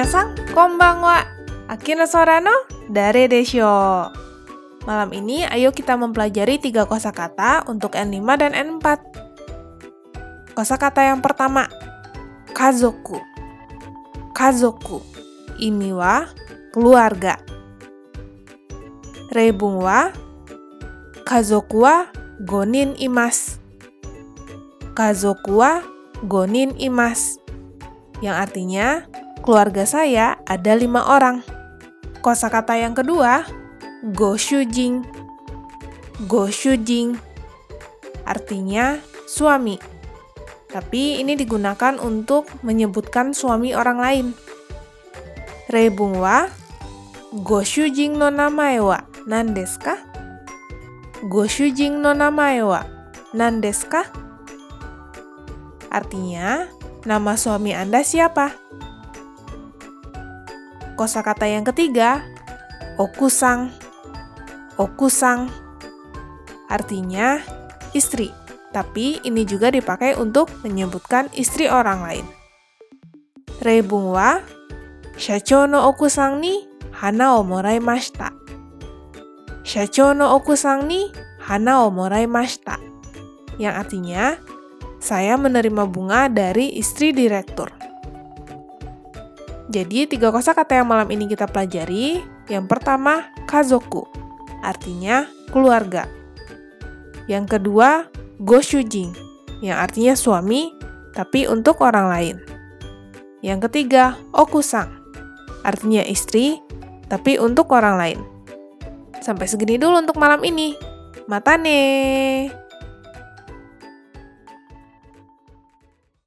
Minasang, konbanwa. Akina Sorano, Dare Desho. Malam ini ayo kita mempelajari tiga kosakata untuk N5 dan N4. Kosakata yang pertama, kazoku. Kazoku. Ini wa keluarga. Reibung wa kazoku wa gonin imas. Kazoku wa gonin imas. Yang artinya keluarga saya ada lima orang. Kosakata yang kedua, goshujing. Goshujing artinya suami. Tapi ini digunakan untuk menyebutkan suami orang lain. Reibung wa goshujing no namae wa nan desu ka? No namae wa nan? Artinya, nama suami Anda siapa? Kosakata yang ketiga, okusang. Okusang artinya istri, tapi ini juga dipakai untuk menyebutkan istri orang lain. Reibung wa Shacho no okusang ni hana o moraimashita. Shacho no okusang ni hana o moraimashita. Yang artinya, saya menerima bunga dari istri direktur. Jadi, tiga kosakata yang malam ini kita pelajari. Yang pertama, kazoku, artinya keluarga. Yang kedua, goshujin, yang artinya suami, tapi untuk orang lain. Yang ketiga, okusang, artinya istri, tapi untuk orang lain. Sampai segini dulu untuk malam ini. Matane!